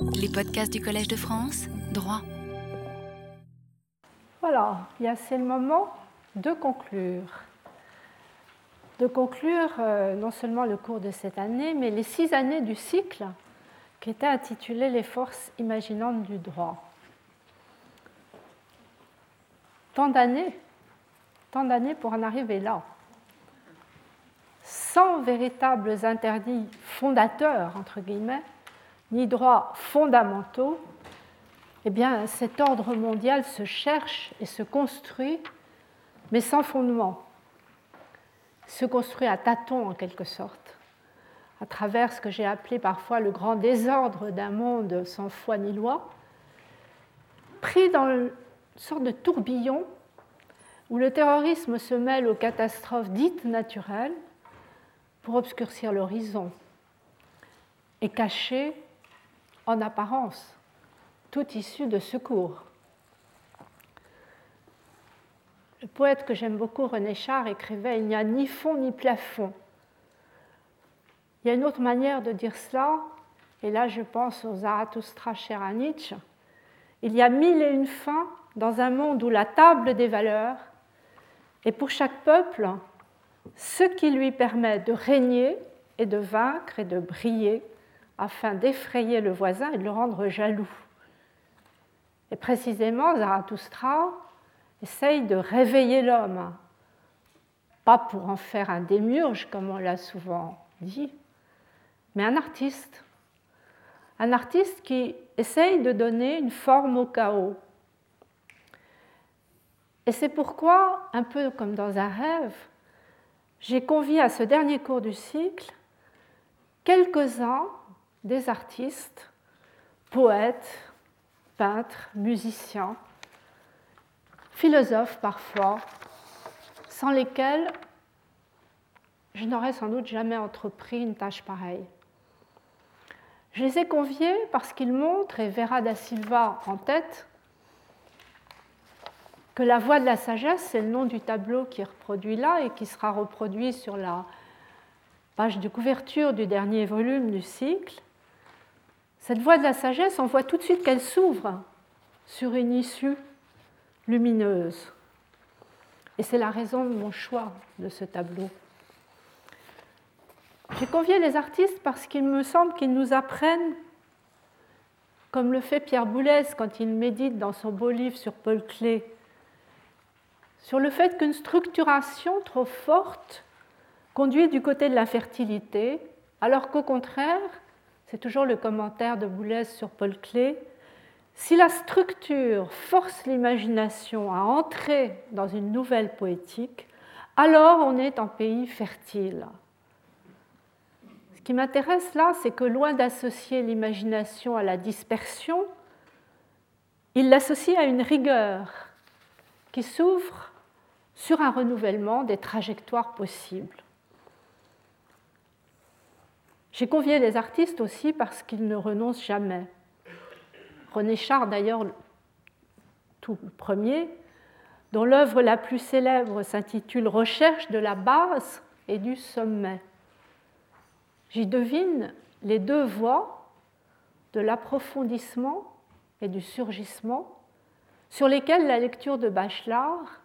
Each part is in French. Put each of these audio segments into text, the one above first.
Les podcasts du Collège de France, droit. Voilà, c'est le moment de conclure. De conclure euh, non seulement le cours de cette année, mais les six années du cycle qui était intitulé Les forces imaginantes du droit. Tant d'années, tant d'années pour en arriver là. Sans véritables interdits fondateurs, entre guillemets, ni droits fondamentaux, eh bien, cet ordre mondial se cherche et se construit, mais sans fondement. Se construit à tâtons, en quelque sorte, à travers ce que j'ai appelé parfois le grand désordre d'un monde sans foi ni loi, pris dans une sorte de tourbillon où le terrorisme se mêle aux catastrophes dites naturelles pour obscurcir l'horizon et cacher en apparence toute issue de secours. Le poète que j'aime beaucoup, René Char, écrivait Il n'y a ni fond ni plafond. Il y a une autre manière de dire cela, et là je pense aux Zarathustra cher Il y a mille et une fins dans un monde où la table des valeurs est pour chaque peuple ce qui lui permet de régner et de vaincre et de briller afin d'effrayer le voisin et de le rendre jaloux. Et précisément, Zarathustra essaye de réveiller l'homme, pas pour en faire un démiurge, comme on l'a souvent dit, mais un artiste. Un artiste qui essaye de donner une forme au chaos. Et c'est pourquoi, un peu comme dans un rêve, j'ai convié à ce dernier cours du cycle quelques-uns des artistes, poètes, peintres, musiciens, philosophes parfois, sans lesquels je n'aurais sans doute jamais entrepris une tâche pareille. Je les ai conviés parce qu'ils montrent, et Vera da Silva en tête, que la voix de la sagesse, c'est le nom du tableau qui est reproduit là et qui sera reproduit sur la page de couverture du dernier volume du cycle. Cette voie de la sagesse, on voit tout de suite qu'elle s'ouvre sur une issue lumineuse. Et c'est la raison de mon choix de ce tableau. J'ai convié les artistes parce qu'il me semble qu'ils nous apprennent, comme le fait Pierre Boulez quand il médite dans son beau livre sur Paul Klee, sur le fait qu'une structuration trop forte conduit du côté de la fertilité, alors qu'au contraire, c'est toujours le commentaire de Boulez sur Paul Klee, si la structure force l'imagination à entrer dans une nouvelle poétique, alors on est en pays fertile. Ce qui m'intéresse là, c'est que loin d'associer l'imagination à la dispersion, il l'associe à une rigueur qui s'ouvre sur un renouvellement des trajectoires possibles. J'ai convié les artistes aussi parce qu'ils ne renoncent jamais. René Char, d'ailleurs, tout premier, dont l'œuvre la plus célèbre s'intitule Recherche de la base et du sommet. J'y devine les deux voies de l'approfondissement et du surgissement sur lesquelles la lecture de Bachelard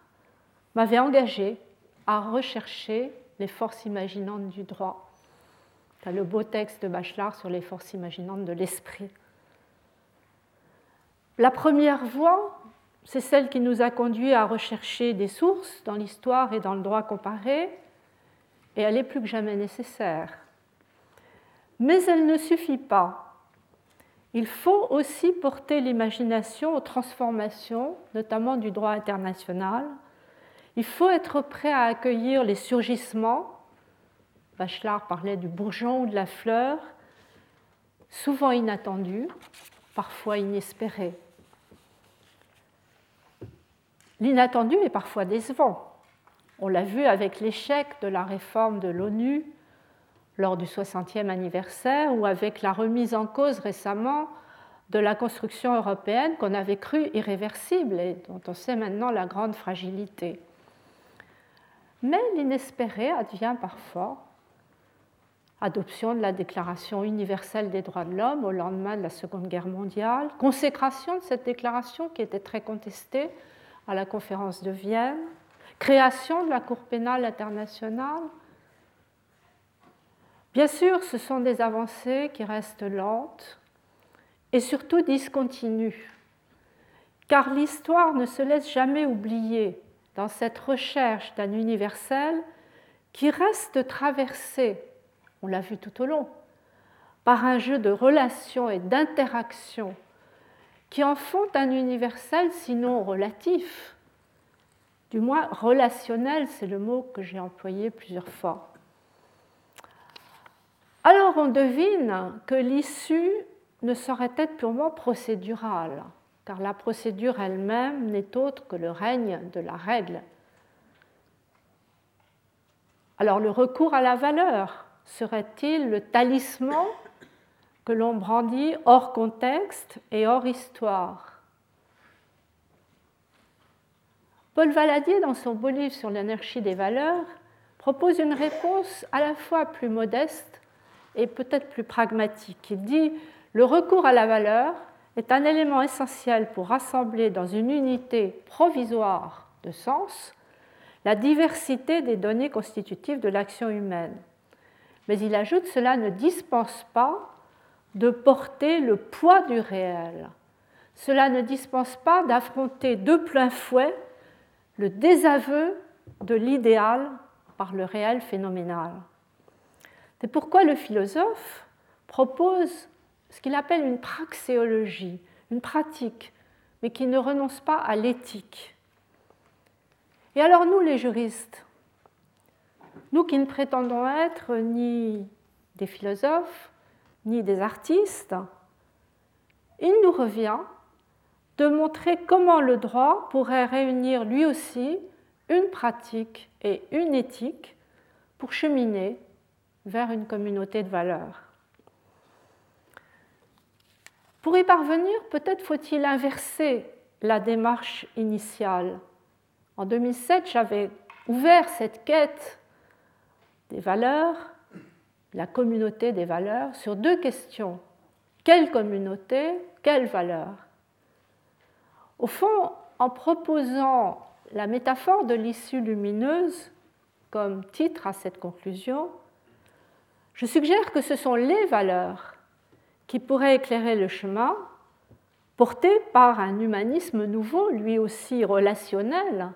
m'avait engagé à rechercher les forces imaginantes du droit le beau texte de Bachelard sur les forces imaginantes de l'esprit. La première voie, c'est celle qui nous a conduit à rechercher des sources dans l'histoire et dans le droit comparé, et elle est plus que jamais nécessaire. Mais elle ne suffit pas. Il faut aussi porter l'imagination aux transformations, notamment du droit international. Il faut être prêt à accueillir les surgissements Bachelard parlait du bourgeon ou de la fleur, souvent inattendu, parfois inespéré. L'inattendu est parfois décevant. On l'a vu avec l'échec de la réforme de l'ONU lors du 60e anniversaire ou avec la remise en cause récemment de la construction européenne qu'on avait cru irréversible et dont on sait maintenant la grande fragilité. Mais l'inespéré advient parfois adoption de la Déclaration universelle des droits de l'homme au lendemain de la Seconde Guerre mondiale, consécration de cette déclaration qui était très contestée à la conférence de Vienne, création de la Cour pénale internationale. Bien sûr, ce sont des avancées qui restent lentes et surtout discontinues, car l'histoire ne se laisse jamais oublier dans cette recherche d'un universel qui reste traversé, on l'a vu tout au long, par un jeu de relations et d'interactions qui en font un universel sinon relatif, du moins relationnel, c'est le mot que j'ai employé plusieurs fois. Alors on devine que l'issue ne saurait être purement procédurale, car la procédure elle-même n'est autre que le règne de la règle. Alors le recours à la valeur serait-il le talisman que l'on brandit hors contexte et hors histoire? Paul Valadier, dans son beau livre sur l'énergie des valeurs, propose une réponse à la fois plus modeste et peut-être plus pragmatique. Il dit Le recours à la valeur est un élément essentiel pour rassembler dans une unité provisoire de sens la diversité des données constitutives de l'action humaine. Mais il ajoute Cela ne dispense pas de porter le poids du réel. Cela ne dispense pas d'affronter de plein fouet le désaveu de l'idéal par le réel phénoménal. C'est pourquoi le philosophe propose ce qu'il appelle une praxéologie, une pratique, mais qui ne renonce pas à l'éthique. Et alors nous, les juristes, nous qui ne prétendons être ni des philosophes, ni des artistes, il nous revient de montrer comment le droit pourrait réunir lui aussi une pratique et une éthique pour cheminer vers une communauté de valeurs. Pour y parvenir, peut-être faut-il inverser la démarche initiale. En 2007, j'avais ouvert cette quête des valeurs, la communauté des valeurs, sur deux questions. Quelle communauté, quelle valeur? Au fond, en proposant la métaphore de l'issue lumineuse comme titre à cette conclusion, je suggère que ce sont les valeurs qui pourraient éclairer le chemin, porté par un humanisme nouveau, lui aussi relationnel,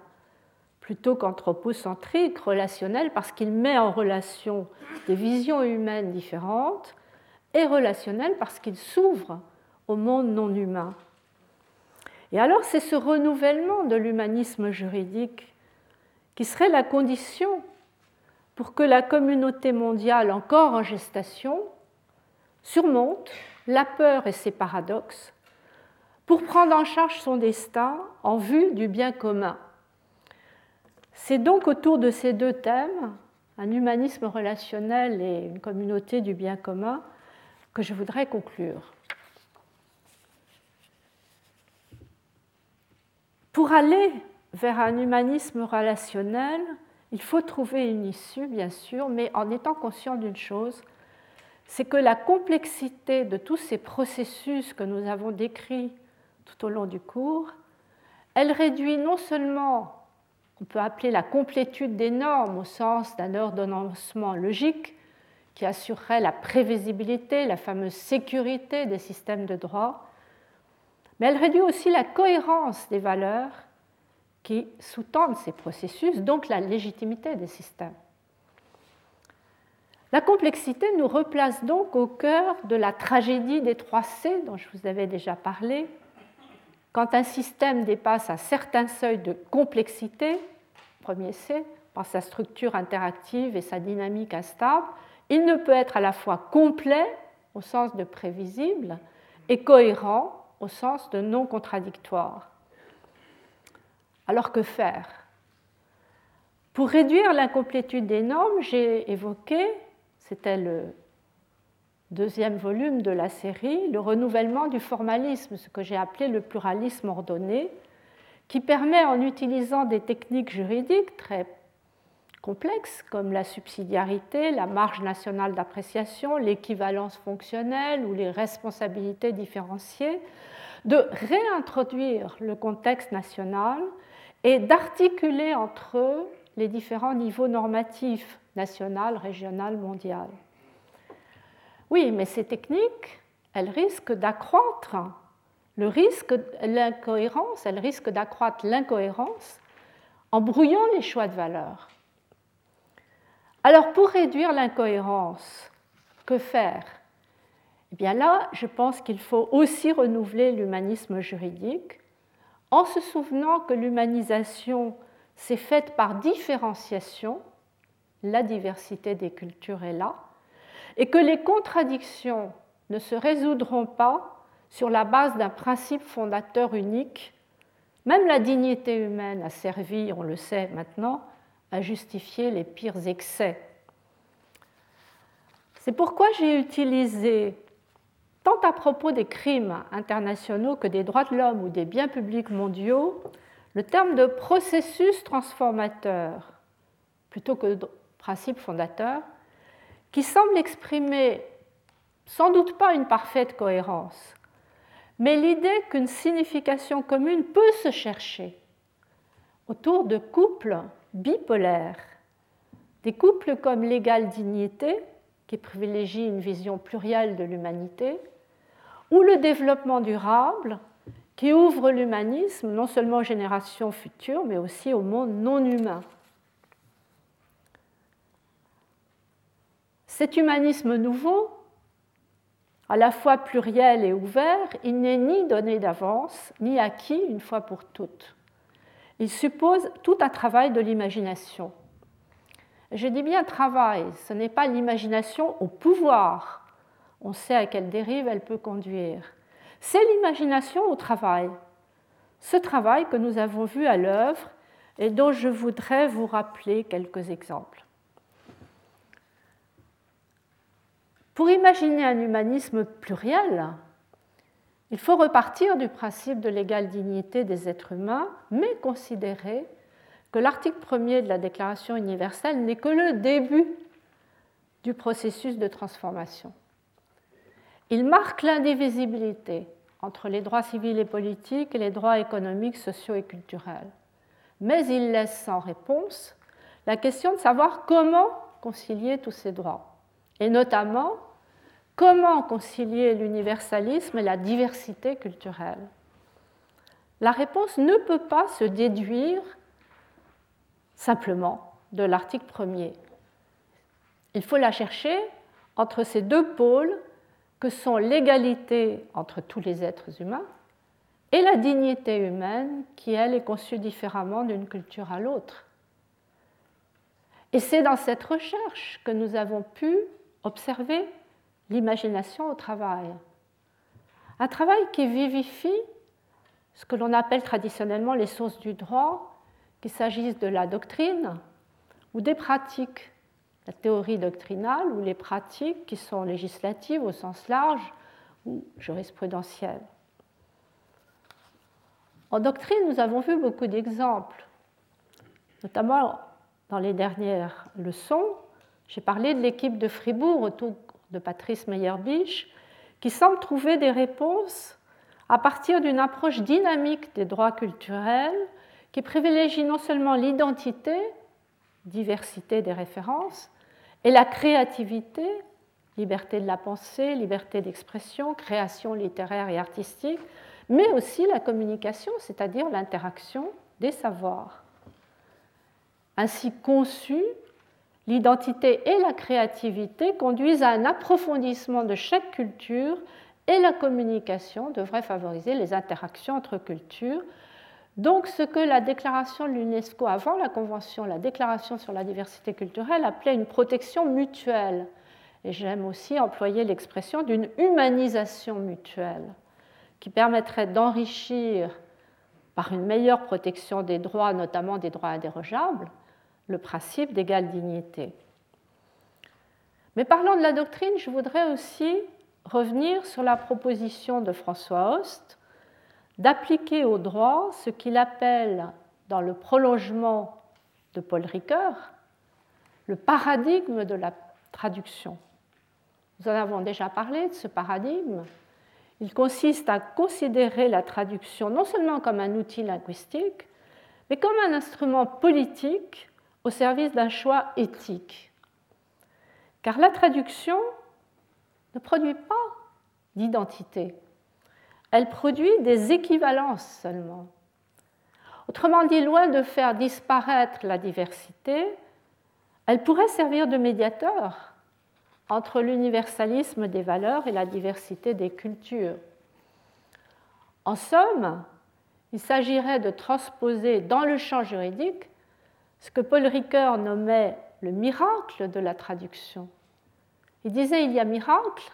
plutôt qu'anthropocentrique, relationnel, parce qu'il met en relation des visions humaines différentes, et relationnel parce qu'il s'ouvre au monde non humain. Et alors c'est ce renouvellement de l'humanisme juridique qui serait la condition pour que la communauté mondiale encore en gestation surmonte la peur et ses paradoxes pour prendre en charge son destin en vue du bien commun. C'est donc autour de ces deux thèmes, un humanisme relationnel et une communauté du bien commun, que je voudrais conclure. Pour aller vers un humanisme relationnel, il faut trouver une issue, bien sûr, mais en étant conscient d'une chose, c'est que la complexité de tous ces processus que nous avons décrits tout au long du cours, elle réduit non seulement, on peut appeler la complétude des normes au sens d'un ordonnancement logique qui assurerait la prévisibilité, la fameuse sécurité des systèmes de droit, mais elle réduit aussi la cohérence des valeurs qui sous-tendent ces processus, donc la légitimité des systèmes. La complexité nous replace donc au cœur de la tragédie des trois C dont je vous avais déjà parlé. Quand un système dépasse un certain seuil de complexité, premier C, par sa structure interactive et sa dynamique instable, il ne peut être à la fois complet au sens de prévisible et cohérent au sens de non contradictoire. Alors que faire? Pour réduire l'incomplétude des normes, j'ai évoqué, c'était le deuxième volume de la série, le renouvellement du formalisme, ce que j'ai appelé le pluralisme ordonné, qui permet, en utilisant des techniques juridiques très complexes comme la subsidiarité, la marge nationale d'appréciation, l'équivalence fonctionnelle ou les responsabilités différenciées, de réintroduire le contexte national et d'articuler entre eux les différents niveaux normatifs national, régional, mondial. Oui, mais ces techniques, elles risquent d'accroître l'incohérence, elles risquent d'accroître l'incohérence en brouillant les choix de valeur. Alors pour réduire l'incohérence, que faire? Eh bien là, je pense qu'il faut aussi renouveler l'humanisme juridique en se souvenant que l'humanisation s'est faite par différenciation, la diversité des cultures est là, et que les contradictions ne se résoudront pas sur la base d'un principe fondateur unique. Même la dignité humaine a servi, on le sait maintenant, à justifier les pires excès. C'est pourquoi j'ai utilisé, tant à propos des crimes internationaux que des droits de l'homme ou des biens publics mondiaux, le terme de processus transformateur plutôt que de principe fondateur, qui semble exprimer sans doute pas une parfaite cohérence, mais l'idée qu'une signification commune peut se chercher autour de couples bipolaires, des couples comme l'égale dignité, qui privilégie une vision plurielle de l'humanité, ou le développement durable, qui ouvre l'humanisme non seulement aux générations futures, mais aussi au monde non humain. Cet humanisme nouveau, à la fois pluriel et ouvert, il n'est ni donné d'avance, ni acquis une fois pour toutes. Il suppose tout un travail de l'imagination. Je dis bien travail, ce n'est pas l'imagination au pouvoir. On sait à quelle dérive elle peut conduire. C'est l'imagination au travail. Ce travail que nous avons vu à l'œuvre et dont je voudrais vous rappeler quelques exemples. Pour imaginer un humanisme pluriel, il faut repartir du principe de l'égale dignité des êtres humains, mais considérer que l'article premier de la Déclaration universelle n'est que le début du processus de transformation. Il marque l'indivisibilité entre les droits civils et politiques et les droits économiques, sociaux et culturels. Mais il laisse sans réponse la question de savoir comment concilier tous ces droits, et notamment Comment concilier l'universalisme et la diversité culturelle? La réponse ne peut pas se déduire simplement de l'article premier. Il faut la chercher entre ces deux pôles que sont l'égalité entre tous les êtres humains et la dignité humaine qui, elle, est conçue différemment d'une culture à l'autre. Et c'est dans cette recherche que nous avons pu observer l'imagination au travail. Un travail qui vivifie ce que l'on appelle traditionnellement les sources du droit, qu'il s'agisse de la doctrine ou des pratiques, la théorie doctrinale ou les pratiques qui sont législatives au sens large ou jurisprudentielles. En doctrine, nous avons vu beaucoup d'exemples, notamment dans les dernières leçons. J'ai parlé de l'équipe de Fribourg autour de Patrice Meyerbeach, qui semble trouver des réponses à partir d'une approche dynamique des droits culturels qui privilégie non seulement l'identité, diversité des références, et la créativité, liberté de la pensée, liberté d'expression, création littéraire et artistique, mais aussi la communication, c'est-à-dire l'interaction des savoirs. Ainsi conçu, l'identité et la créativité conduisent à un approfondissement de chaque culture et la communication devrait favoriser les interactions entre cultures. Donc ce que la déclaration de l'UNESCO avant la Convention, la déclaration sur la diversité culturelle, appelait une protection mutuelle. Et j'aime aussi employer l'expression d'une humanisation mutuelle qui permettrait d'enrichir par une meilleure protection des droits, notamment des droits indérogeables, le principe d'égale dignité. Mais parlant de la doctrine, je voudrais aussi revenir sur la proposition de François Host d'appliquer au droit ce qu'il appelle, dans le prolongement de Paul Ricoeur, le paradigme de la traduction. Nous en avons déjà parlé de ce paradigme. Il consiste à considérer la traduction non seulement comme un outil linguistique, mais comme un instrument politique au service d'un choix éthique. Car la traduction ne produit pas d'identité, elle produit des équivalences seulement. Autrement dit, loin de faire disparaître la diversité, elle pourrait servir de médiateur entre l'universalisme des valeurs et la diversité des cultures. En somme, il s'agirait de transposer dans le champ juridique ce que Paul Ricoeur nommait le miracle de la traduction. Il disait il y a miracle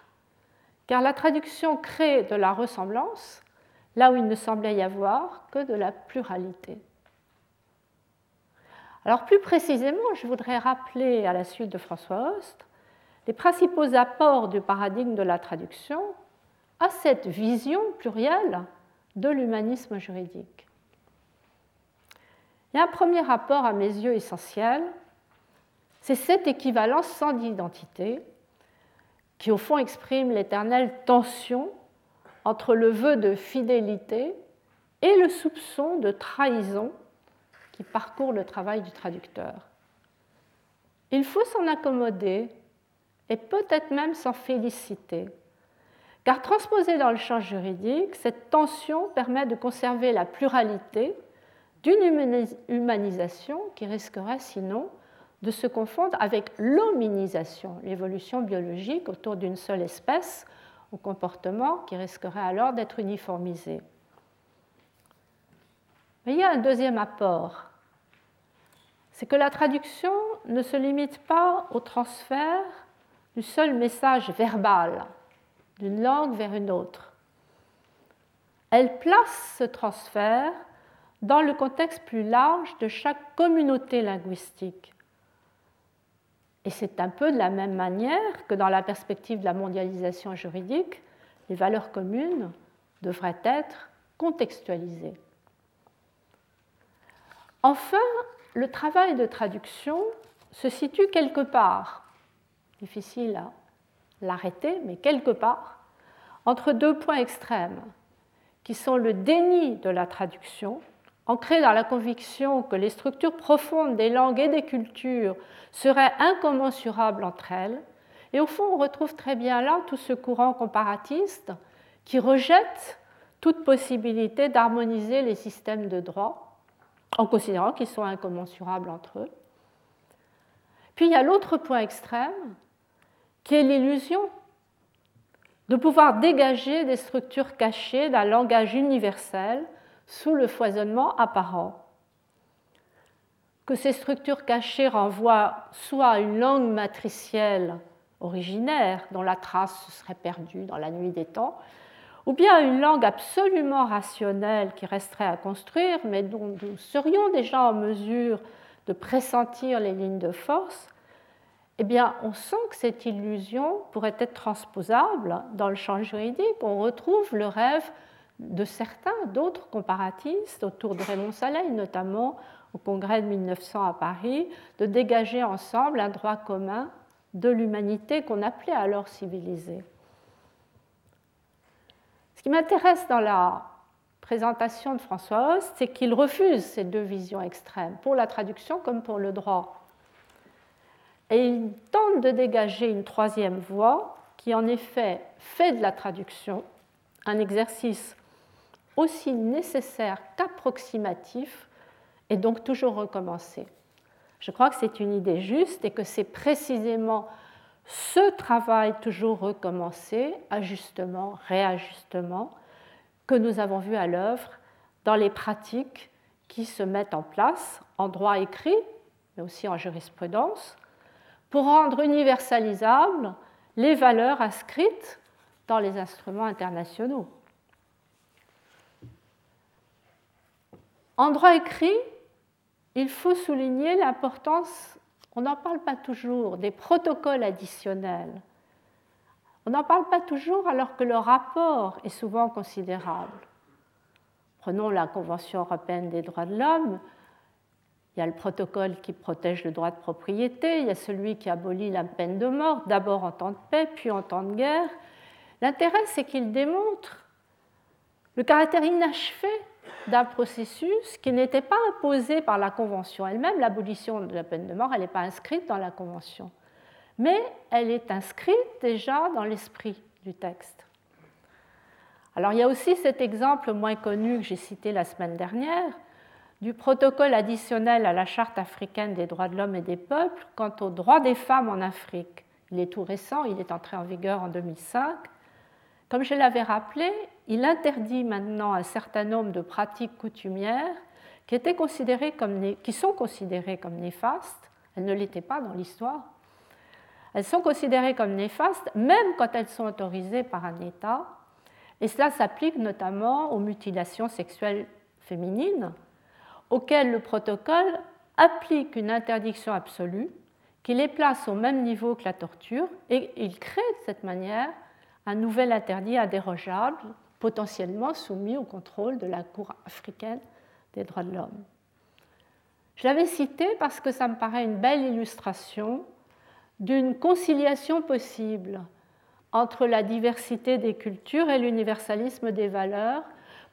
car la traduction crée de la ressemblance là où il ne semblait y avoir que de la pluralité. Alors plus précisément, je voudrais rappeler à la suite de François Host les principaux apports du paradigme de la traduction à cette vision plurielle de l'humanisme juridique. Il y a un premier rapport à mes yeux essentiel, c'est cette équivalence sans identité qui au fond exprime l'éternelle tension entre le vœu de fidélité et le soupçon de trahison qui parcourt le travail du traducteur. Il faut s'en accommoder et peut-être même s'en féliciter, car transposée dans le champ juridique, cette tension permet de conserver la pluralité d'une humanisation qui risquerait sinon de se confondre avec l'hominisation, l'évolution biologique autour d'une seule espèce, au comportement qui risquerait alors d'être uniformisé. Mais il y a un deuxième apport, c'est que la traduction ne se limite pas au transfert du seul message verbal d'une langue vers une autre. Elle place ce transfert dans le contexte plus large de chaque communauté linguistique. Et c'est un peu de la même manière que dans la perspective de la mondialisation juridique, les valeurs communes devraient être contextualisées. Enfin, le travail de traduction se situe quelque part, difficile à l'arrêter, mais quelque part, entre deux points extrêmes, qui sont le déni de la traduction ancré dans la conviction que les structures profondes des langues et des cultures seraient incommensurables entre elles. Et au fond, on retrouve très bien là tout ce courant comparatiste qui rejette toute possibilité d'harmoniser les systèmes de droit en considérant qu'ils sont incommensurables entre eux. Puis il y a l'autre point extrême qui est l'illusion de pouvoir dégager des structures cachées d'un langage universel sous le foisonnement apparent. Que ces structures cachées renvoient soit à une langue matricielle originaire dont la trace serait perdue dans la nuit des temps, ou bien à une langue absolument rationnelle qui resterait à construire, mais dont nous serions déjà en mesure de pressentir les lignes de force, eh bien, on sent que cette illusion pourrait être transposable dans le champ juridique. On retrouve le rêve de certains, d'autres comparatistes, autour de Raymond Saleil notamment, au congrès de 1900 à Paris, de dégager ensemble un droit commun de l'humanité qu'on appelait alors civilisée. Ce qui m'intéresse dans la présentation de François Host, c'est qu'il refuse ces deux visions extrêmes, pour la traduction comme pour le droit. Et il tente de dégager une troisième voie qui, en effet, fait de la traduction un exercice aussi nécessaire qu'approximatif et donc toujours recommencer. Je crois que c'est une idée juste et que c'est précisément ce travail toujours recommencé, ajustement, réajustement, que nous avons vu à l'œuvre dans les pratiques qui se mettent en place en droit écrit, mais aussi en jurisprudence, pour rendre universalisables les valeurs inscrites dans les instruments internationaux. En droit écrit, il faut souligner l'importance, on n'en parle pas toujours, des protocoles additionnels. On n'en parle pas toujours alors que le rapport est souvent considérable. Prenons la Convention européenne des droits de l'homme. Il y a le protocole qui protège le droit de propriété, il y a celui qui abolit la peine de mort, d'abord en temps de paix, puis en temps de guerre. L'intérêt, c'est qu'il démontre le caractère inachevé d'un processus qui n'était pas imposé par la Convention elle-même. L'abolition de la peine de mort, elle n'est pas inscrite dans la Convention, mais elle est inscrite déjà dans l'esprit du texte. Alors il y a aussi cet exemple moins connu que j'ai cité la semaine dernière du protocole additionnel à la Charte africaine des droits de l'homme et des peuples quant aux droits des femmes en Afrique. Il est tout récent, il est entré en vigueur en 2005. Comme je l'avais rappelé, il interdit maintenant un certain nombre de pratiques coutumières qui, sont considérées comme néfastes. Elles ne l'étaient pas dans l'histoire. Elles sont considérées comme néfastes même quand elles sont autorisées par un État. Et cela s'applique notamment aux mutilations sexuelles féminines, auxquelles le protocole applique une interdiction absolue qui les place au même niveau que la torture et il crée de cette manière un nouvel interdit indérogeable, potentiellement soumis au contrôle de la Cour africaine des droits de l'homme. Je l'avais cité parce que ça me paraît une belle illustration d'une conciliation possible entre la diversité des cultures et l'universalisme des valeurs,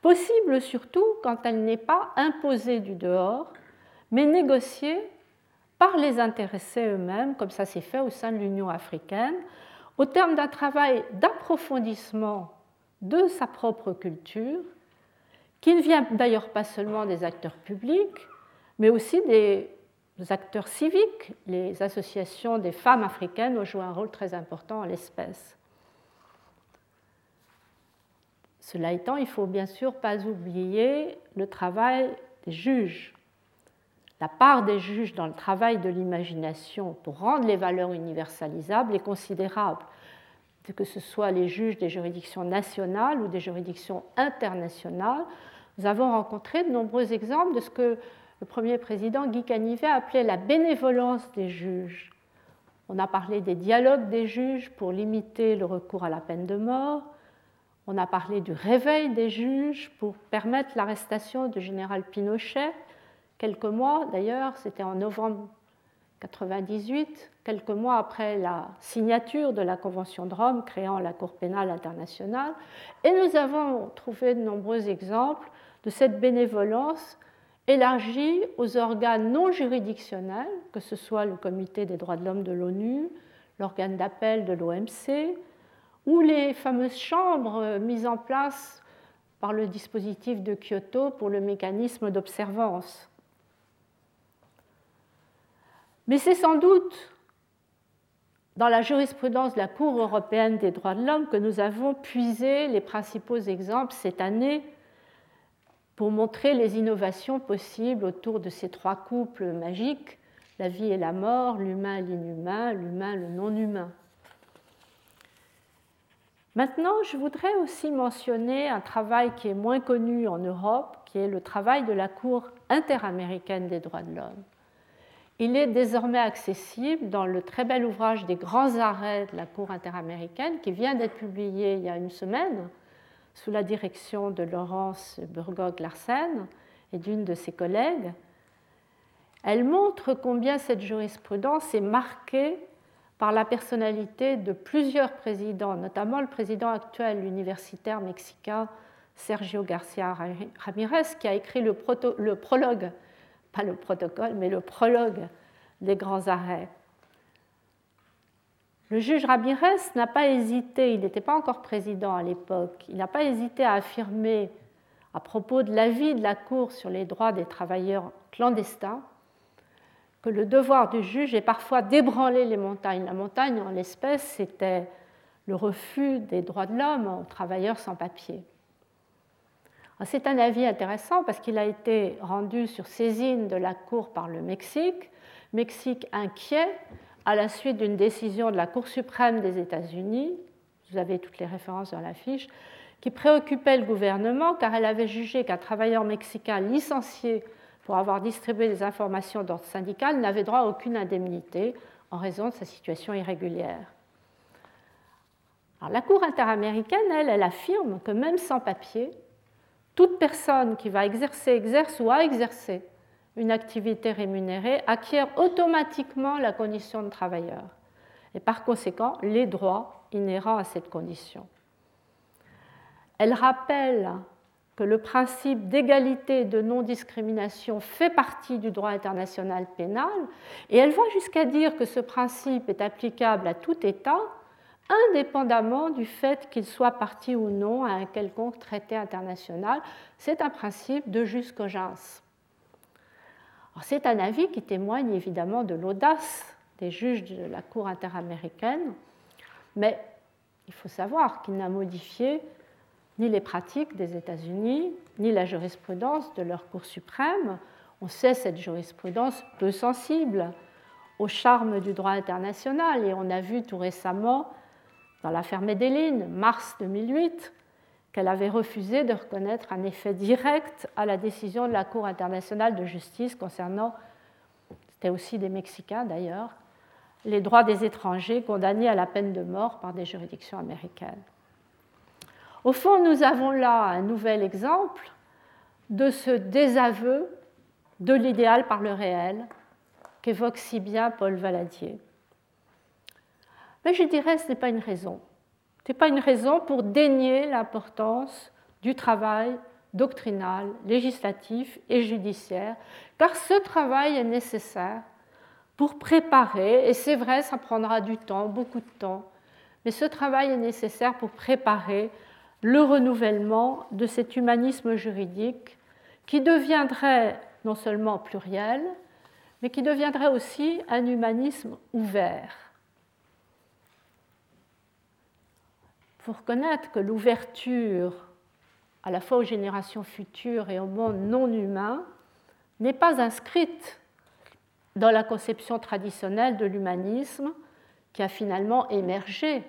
possible surtout quand elle n'est pas imposée du dehors, mais négociée par les intéressés eux-mêmes, comme ça s'est fait au sein de l'Union africaine, au terme d'un travail d'approfondissement de sa propre culture, qui ne vient d'ailleurs pas seulement des acteurs publics, mais aussi des acteurs civiques. Les associations des femmes africaines ont joué un rôle très important en l'espèce. Cela étant, il ne faut bien sûr pas oublier le travail des juges. La part des juges dans le travail de l'imagination pour rendre les valeurs universalisables est considérable, que ce soit les juges des juridictions nationales ou des juridictions internationales. Nous avons rencontré de nombreux exemples de ce que le premier président Guy Canivet appelait la bénévolence des juges. On a parlé des dialogues des juges pour limiter le recours à la peine de mort. On a parlé du réveil des juges pour permettre l'arrestation du général Pinochet quelques mois, d'ailleurs, c'était en novembre 1998, quelques mois après la signature de la Convention de Rome créant la Cour pénale internationale, et nous avons trouvé de nombreux exemples de cette bénévolence élargie aux organes non juridictionnels, que ce soit le Comité des droits de l'homme de l'ONU, l'organe d'appel de l'OMC, ou les fameuses chambres mises en place par le dispositif de Kyoto pour le mécanisme d'observance. Mais c'est sans doute dans la jurisprudence de la Cour européenne des droits de l'homme que nous avons puisé les principaux exemples cette année pour montrer les innovations possibles autour de ces trois couples magiques, la vie et la mort, l'humain et l'inhumain, l'humain et le non-humain. Maintenant, je voudrais aussi mentionner un travail qui est moins connu en Europe, qui est le travail de la Cour interaméricaine des droits de l'homme. Il est désormais accessible dans le très bel ouvrage des grands arrêts de la Cour interaméricaine qui vient d'être publié il y a une semaine sous la direction de Laurence Burgog-Larsen et d'une de ses collègues. Elle montre combien cette jurisprudence est marquée par la personnalité de plusieurs présidents, notamment le président actuel universitaire mexicain Sergio Garcia Ramirez, qui a écrit le, le prologue pas le protocole, mais le prologue des grands arrêts. Le juge Ramirez n'a pas hésité, il n'était pas encore président à l'époque, il n'a pas hésité à affirmer à propos de l'avis de la Cour sur les droits des travailleurs clandestins que le devoir du juge est parfois d'ébranler les montagnes. La montagne, en l'espèce, c'était le refus des droits de l'homme aux travailleurs sans papier. C'est un avis intéressant parce qu'il a été rendu sur saisine de la Cour par le Mexique, Mexique inquiet à la suite d'une décision de la Cour suprême des États-Unis, vous avez toutes les références dans la fiche, qui préoccupait le gouvernement car elle avait jugé qu'un travailleur mexicain licencié pour avoir distribué des informations d'ordre syndical n'avait droit à aucune indemnité en raison de sa situation irrégulière. Alors, la Cour interaméricaine, elle, elle affirme que même sans papier, toute personne qui va exercer, exerce ou a exercé une activité rémunérée acquiert automatiquement la condition de travailleur et par conséquent les droits inhérents à cette condition. Elle rappelle que le principe d'égalité et de non-discrimination fait partie du droit international pénal et elle va jusqu'à dire que ce principe est applicable à tout État indépendamment du fait qu'il soit parti ou non à un quelconque traité international. C'est un principe de jus cogens. C'est un avis qui témoigne évidemment de l'audace des juges de la Cour interaméricaine, mais il faut savoir qu'il n'a modifié ni les pratiques des États-Unis, ni la jurisprudence de leur Cour suprême. On sait cette jurisprudence peu sensible au charme du droit international et on a vu tout récemment dans l'affaire Medellin, mars 2008, qu'elle avait refusé de reconnaître un effet direct à la décision de la Cour internationale de justice concernant, c'était aussi des Mexicains d'ailleurs, les droits des étrangers condamnés à la peine de mort par des juridictions américaines. Au fond, nous avons là un nouvel exemple de ce désaveu de l'idéal par le réel qu'évoque si bien Paul Valadier. Mais je dirais que ce n'est pas une raison. Ce n'est pas une raison pour dénier l'importance du travail doctrinal, législatif et judiciaire, car ce travail est nécessaire pour préparer, et c'est vrai, ça prendra du temps, beaucoup de temps, mais ce travail est nécessaire pour préparer le renouvellement de cet humanisme juridique qui deviendrait non seulement pluriel, mais qui deviendrait aussi un humanisme ouvert. Faut reconnaître que l'ouverture à la fois aux générations futures et au monde non humain n'est pas inscrite dans la conception traditionnelle de l'humanisme qui a finalement émergé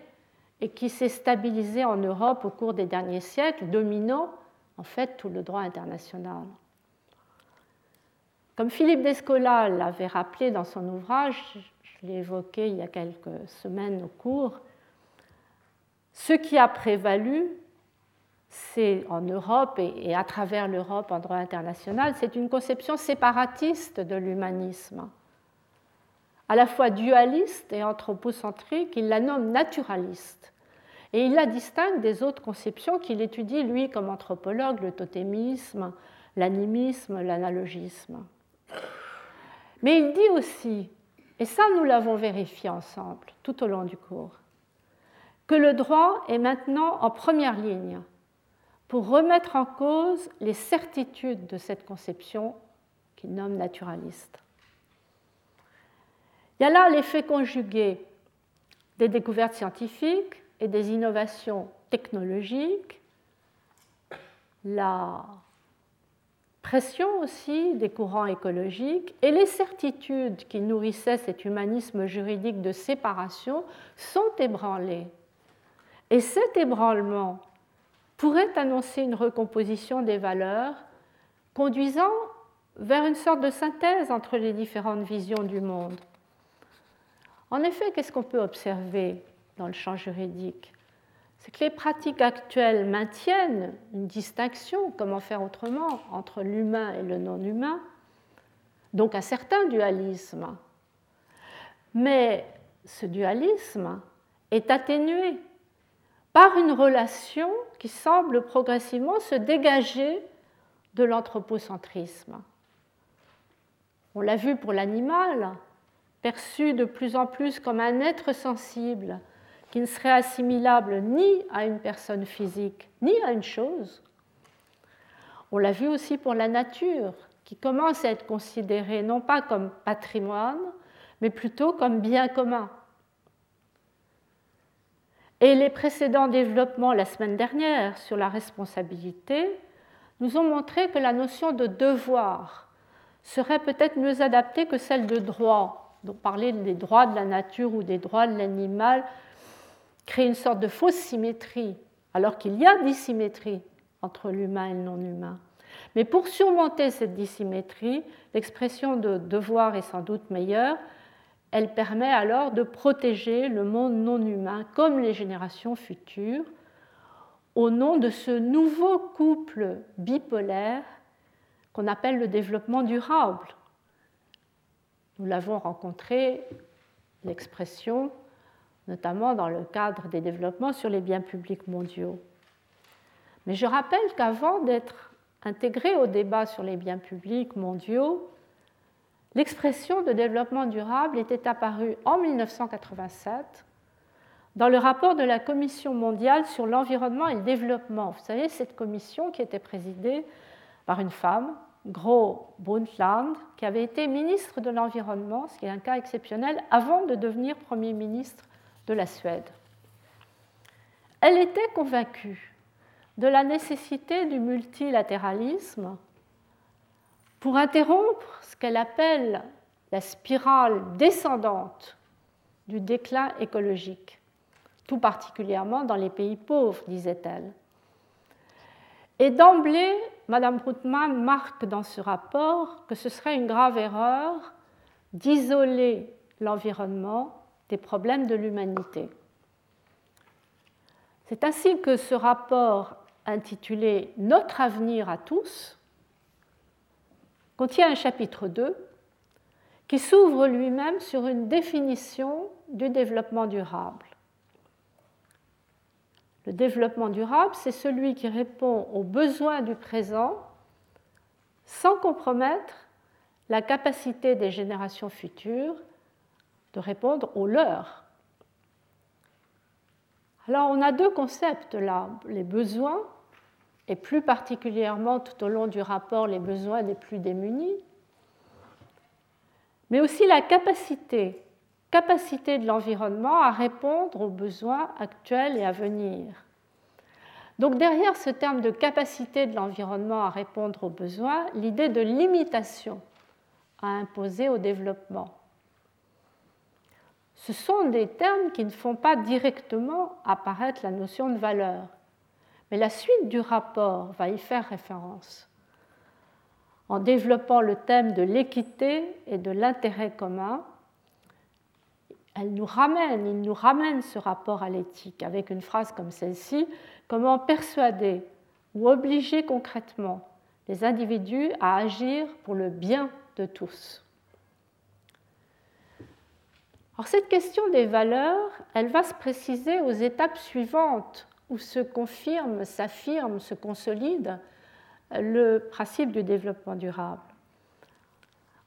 et qui s'est stabilisé en Europe au cours des derniers siècles, dominant en fait tout le droit international. Comme Philippe Descola l'avait rappelé dans son ouvrage, je l'ai évoqué il y a quelques semaines au cours, ce qui a prévalu, c'est en Europe et à travers l'Europe en droit international, c'est une conception séparatiste de l'humanisme, à la fois dualiste et anthropocentrique, il la nomme naturaliste. Et il la distingue des autres conceptions qu'il étudie, lui, comme anthropologue, le totémisme, l'animisme, l'analogisme. Mais il dit aussi, et ça nous l'avons vérifié ensemble tout au long du cours, que le droit est maintenant en première ligne pour remettre en cause les certitudes de cette conception qu'il nomme naturaliste. Il y a là l'effet conjugué des découvertes scientifiques et des innovations technologiques, la pression aussi des courants écologiques et les certitudes qui nourrissaient cet humanisme juridique de séparation sont ébranlées et cet ébranlement pourrait annoncer une recomposition des valeurs conduisant vers une sorte de synthèse entre les différentes visions du monde. En effet, qu'est-ce qu'on peut observer dans le champ juridique? C'est que les pratiques actuelles maintiennent une distinction, comment faire autrement, entre l'humain et le non-humain, donc un certain dualisme. Mais ce dualisme est atténué par une relation qui semble progressivement se dégager de l'anthropocentrisme. On l'a vu pour l'animal, perçu de plus en plus comme un être sensible qui ne serait assimilable ni à une personne physique, ni à une chose. On l'a vu aussi pour la nature, qui commence à être considérée non pas comme patrimoine, mais plutôt comme bien commun. Et les précédents développements la semaine dernière sur la responsabilité nous ont montré que la notion de devoir serait peut-être mieux adaptée que celle de droit. Donc parler des droits de la nature ou des droits de l'animal crée une sorte de fausse symétrie, alors qu'il y a dissymétrie entre l'humain et le non-humain. Mais pour surmonter cette dissymétrie, l'expression de devoir est sans doute meilleure, elle permet alors de protéger le monde non humain comme les générations futures au nom de ce nouveau couple bipolaire qu'on appelle le développement durable. Nous l'avons rencontré, l'expression, notamment dans le cadre des développements sur les biens publics mondiaux. Mais je rappelle qu'avant d'être intégré au débat sur les biens publics mondiaux, l'expression de développement durable était apparue en 1987 dans le rapport de la Commission mondiale sur l'environnement et le développement. Vous savez, cette commission qui était présidée par une femme, Gro Brundtland, qui avait été ministre de l'Environnement, ce qui est un cas exceptionnel, avant de devenir Premier ministre de la Suède. Elle était convaincue de la nécessité du multilatéralisme pour interrompre ce qu'elle appelle la spirale descendante du déclin écologique, tout particulièrement dans les pays pauvres, disait-elle. Et d'emblée, Mme Brutman marque dans ce rapport que ce serait une grave erreur d'isoler l'environnement des problèmes de l'humanité. C'est ainsi que ce rapport intitulé Notre avenir à tous contient un chapitre 2 qui s'ouvre lui-même sur une définition du développement durable. Le développement durable, c'est celui qui répond aux besoins du présent sans compromettre la capacité des générations futures de répondre aux leurs. Alors on a deux concepts là, les besoins, et plus particulièrement tout au long du rapport les besoins des plus démunis, mais aussi la capacité capacité de l'environnement à répondre aux besoins actuels et à venir. Donc derrière ce terme de capacité de l'environnement à répondre aux besoins, l'idée de limitation à imposer au développement. Ce sont des termes qui ne font pas directement apparaître la notion de valeur, mais la suite du rapport va y faire référence en développant le thème de l'équité et de l'intérêt commun. Elle nous ramène, il nous ramène ce rapport à l'éthique avec une phrase comme celle-ci, comment persuader ou obliger concrètement les individus à agir pour le bien de tous? Alors cette question des valeurs, elle va se préciser aux étapes suivantes où se confirme, s'affirme, se consolide le principe du développement durable.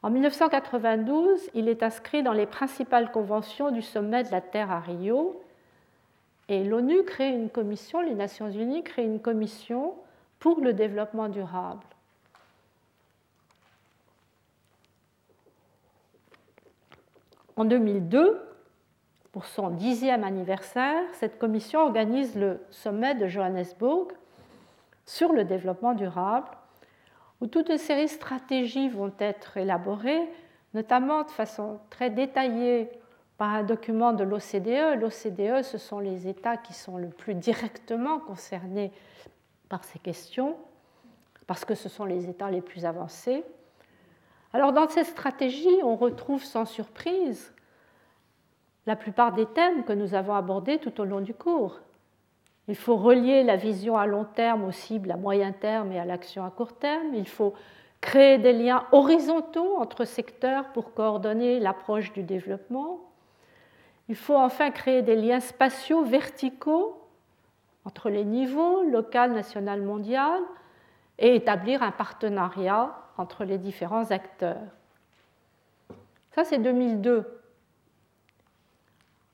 En 1992, il est inscrit dans les principales conventions du sommet de la Terre à Rio et l'ONU crée une commission, les Nations Unies créent une commission pour le développement durable. En 2002, pour son dixième anniversaire, cette commission organise le sommet de Johannesburg sur le développement durable où toute une série de stratégies vont être élaborées, notamment de façon très détaillée par un document de l'OCDE. L'OCDE, ce sont les États qui sont le plus directement concernés par ces questions, parce que ce sont les États les plus avancés. Alors dans cette stratégie, on retrouve sans surprise la plupart des thèmes que nous avons abordés tout au long du cours. Il faut relier la vision à long terme aux cibles à moyen terme et à l'action à court terme. Il faut créer des liens horizontaux entre secteurs pour coordonner l'approche du développement. Il faut enfin créer des liens spatiaux verticaux entre les niveaux local, national, mondial et établir un partenariat entre les différents acteurs. Ça, c'est 2002.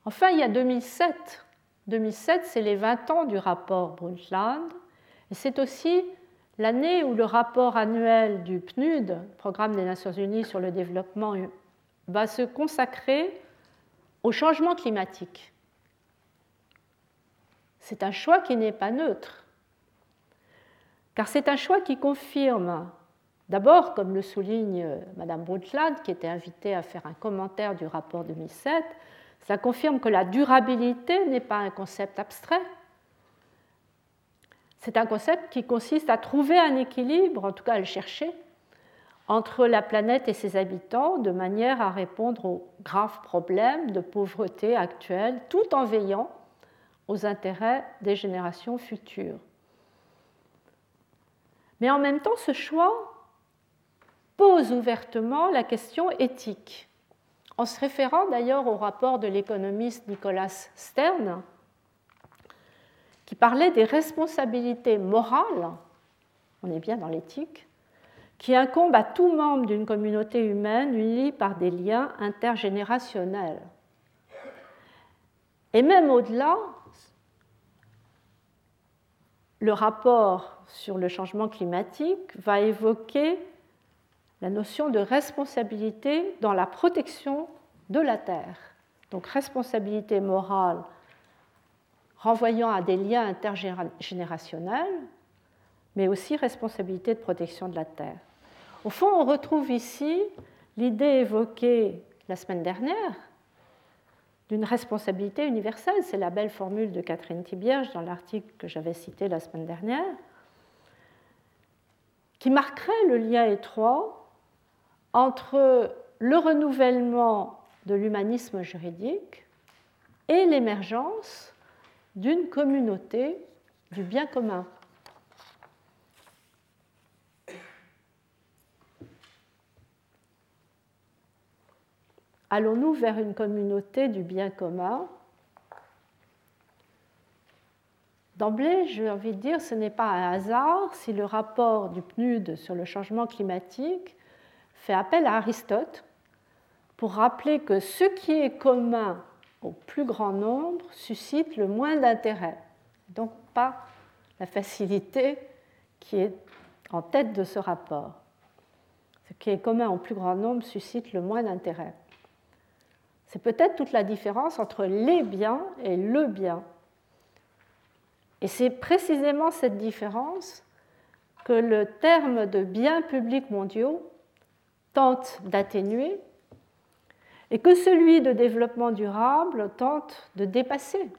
Enfin, il y a 2007 2007, c'est les 20 ans du rapport Brundtland, et c'est aussi l'année où le rapport annuel du PNUD, Programme des Nations Unies sur le développement, va se consacrer au changement climatique. C'est un choix qui n'est pas neutre, car c'est un choix qui confirme, d'abord, comme le souligne Mme Brundtland, qui était invitée à faire un commentaire du rapport 2007, ça confirme que la durabilité n'est pas un concept abstrait. C'est un concept qui consiste à trouver un équilibre, en tout cas à le chercher, entre la planète et ses habitants de manière à répondre aux graves problèmes de pauvreté actuels tout en veillant aux intérêts des générations futures. Mais en même temps, ce choix pose ouvertement la question éthique, en se référant d'ailleurs au rapport de l'économiste Nicolas Stern, qui parlait des responsabilités morales, on est bien dans l'éthique, qui incombent à tout membre d'une communauté humaine unie par des liens intergénérationnels. Et même au-delà, le rapport sur le changement climatique va évoquer la notion de responsabilité dans la protection de la Terre. Donc responsabilité morale renvoyant à des liens intergénérationnels, mais aussi responsabilité de protection de la Terre. Au fond, on retrouve ici l'idée évoquée la semaine dernière d'une responsabilité universelle. C'est la belle formule de Catherine Thibierge dans l'article que j'avais cité la semaine dernière, qui marquerait le lien étroit entre le renouvellement de l'humanisme juridique et l'émergence d'une communauté du bien commun. Allons-nous vers une communauté du bien commun? D'emblée, j'ai envie de dire, ce n'est pas un hasard si le rapport du PNUD sur le changement climatique fait appel à Aristote pour rappeler que ce qui est commun au plus grand nombre suscite le moins d'intérêt. Donc pas la facilité qui est en tête de ce rapport. Ce qui est commun au plus grand nombre suscite le moins d'intérêt. C'est peut-être toute la différence entre les biens et le bien. Et c'est précisément cette différence que le terme de biens publics mondiaux tente d'atténuer et que celui de développement durable tente de dépasser.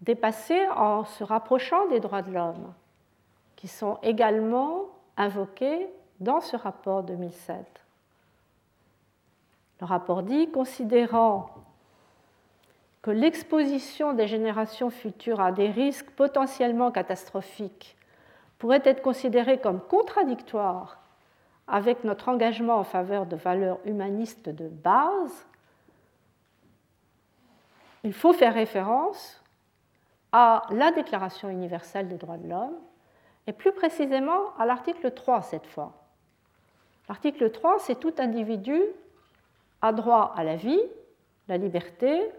Dépasser en se rapprochant des droits de l'homme, qui sont également invoqués dans ce rapport 2007. Le rapport dit, considérant que l'exposition des générations futures à des risques potentiellement catastrophiques pourrait être considérée comme contradictoire avec notre engagement en faveur de valeurs humanistes de base, il faut faire référence à la Déclaration universelle des droits de l'homme et plus précisément à l'article 3 cette fois. L'article 3, c'est tout individu a droit à la vie, la liberté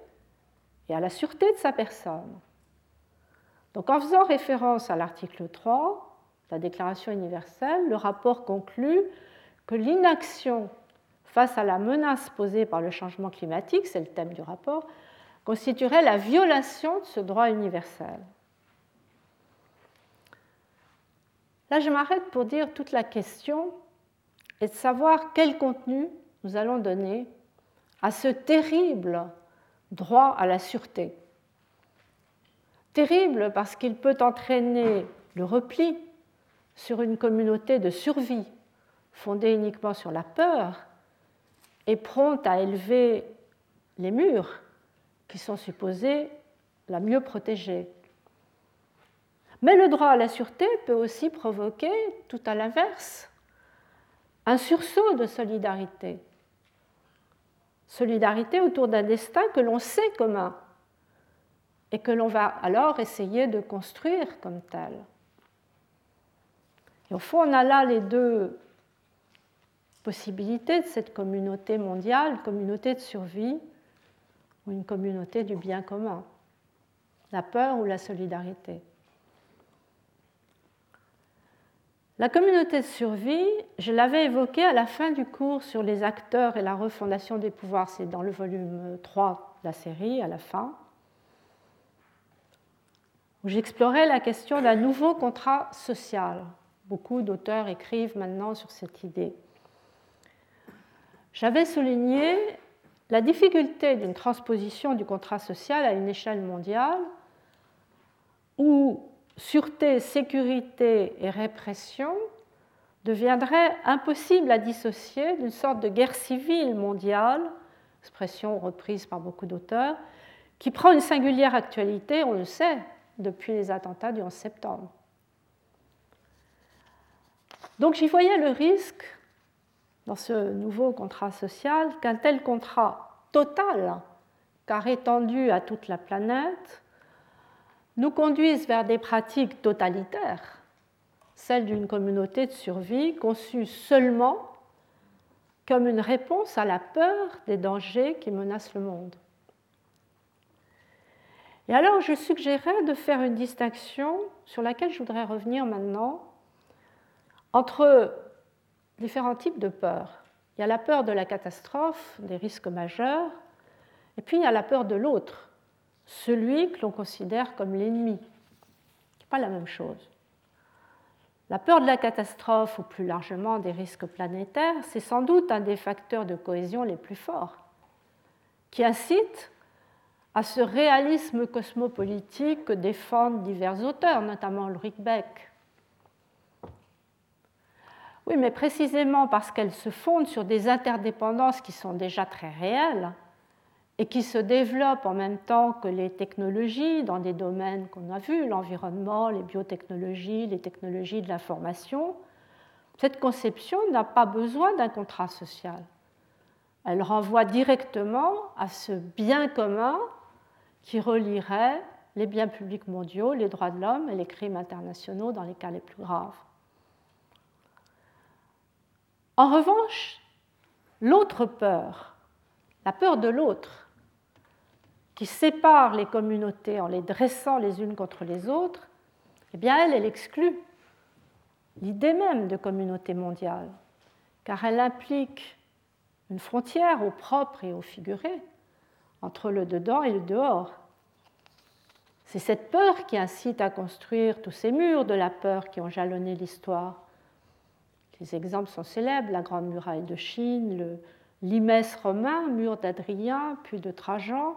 et à la sûreté de sa personne. Donc en faisant référence à l'article 3, la Déclaration universelle, le rapport conclut que l'inaction face à la menace posée par le changement climatique, c'est le thème du rapport, constituerait la violation de ce droit universel. Là, je m'arrête pour dire toute la question est de savoir quel contenu nous allons donner à ce terrible droit à la sûreté. Terrible parce qu'il peut entraîner le repli sur une communauté de survie fondée uniquement sur la peur et prompte à élever les murs qui sont supposés la mieux protéger. Mais le droit à la sûreté peut aussi provoquer, tout à l'inverse, un sursaut de solidarité. Solidarité autour d'un destin que l'on sait commun et que l'on va alors essayer de construire comme tel. Et au fond, on a là les deux possibilités de cette communauté mondiale, communauté de survie ou une communauté du bien commun, la peur ou la solidarité. La communauté de survie, je l'avais évoquée à la fin du cours sur les acteurs et la refondation des pouvoirs, c'est dans le volume 3 de la série, à la fin, où j'explorais la question d'un nouveau contrat social. Beaucoup d'auteurs écrivent maintenant sur cette idée. J'avais souligné la difficulté d'une transposition du contrat social à une échelle mondiale où sûreté, sécurité et répression deviendraient impossibles à dissocier d'une sorte de guerre civile mondiale, expression reprise par beaucoup d'auteurs, qui prend une singulière actualité, on le sait, depuis les attentats du 11 septembre. Donc j'y voyais le risque dans ce nouveau contrat social qu'un tel contrat total, car étendu à toute la planète, nous conduise vers des pratiques totalitaires, celles d'une communauté de survie conçue seulement comme une réponse à la peur des dangers qui menacent le monde. Et alors, je suggérais de faire une distinction sur laquelle je voudrais revenir maintenant entre différents types de peurs. Il y a la peur de la catastrophe, des risques majeurs, et puis il y a la peur de l'autre, celui que l'on considère comme l'ennemi. Ce n'est pas la même chose. La peur de la catastrophe, ou plus largement des risques planétaires, c'est sans doute un des facteurs de cohésion les plus forts, qui incite à ce réalisme cosmopolitique que défendent divers auteurs, notamment Ulrich Beck. Oui, mais précisément parce qu'elle se fonde sur des interdépendances qui sont déjà très réelles et qui se développent en même temps que les technologies dans des domaines qu'on a vus, l'environnement, les biotechnologies, les technologies de l'information, cette conception n'a pas besoin d'un contrat social. Elle renvoie directement à ce bien commun qui relierait les biens publics mondiaux, les droits de l'homme et les crimes internationaux dans les cas les plus graves. En revanche, l'autre peur, la peur de l'autre, qui sépare les communautés en les dressant les unes contre les autres, eh bien elle, elle exclut l'idée même de communauté mondiale, car elle implique une frontière au propre et au figuré entre le dedans et le dehors. C'est cette peur qui incite à construire tous ces murs de la peur qui ont jalonné l'histoire. Les exemples sont célèbres, la Grande Muraille de Chine, l'Imès romain, mur d'Adrien, puis de Trajan.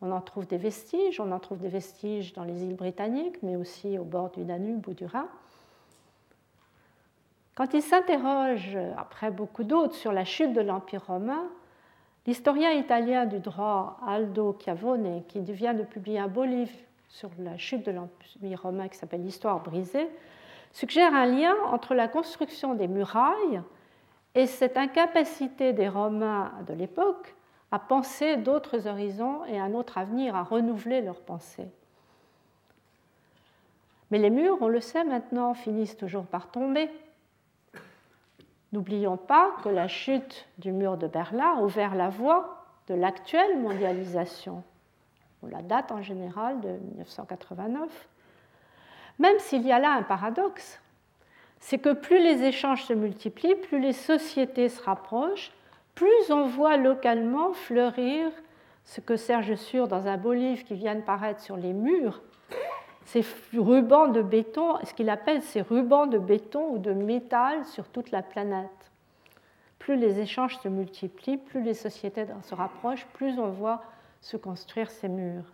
On en trouve des vestiges, on en trouve des vestiges dans les îles britanniques, mais aussi au bord du Danube ou du Rhin. Quand il s'interroge, après beaucoup d'autres, sur la chute de l'Empire romain, L'historien italien du droit Aldo Chiavone, qui vient de publier un beau livre sur la chute de l'Empire romain qui s'appelle L'histoire brisée, suggère un lien entre la construction des murailles et cette incapacité des Romains de l'époque à penser d'autres horizons et un autre avenir, à renouveler leurs pensées. Mais les murs, on le sait maintenant, finissent toujours par tomber. N'oublions pas que la chute du mur de Berlin a ouvert la voie de l'actuelle mondialisation. On la date en général de 1989. Même s'il y a là un paradoxe, c'est que plus les échanges se multiplient, plus les sociétés se rapprochent, plus on voit localement fleurir ce que Serge Sur, dans un beau livre qui vient de paraître sur les murs, ces rubans de béton, ce qu'il appelle ces rubans de béton ou de métal sur toute la planète. Plus les échanges se multiplient, plus les sociétés se rapprochent, plus on voit se construire ces murs.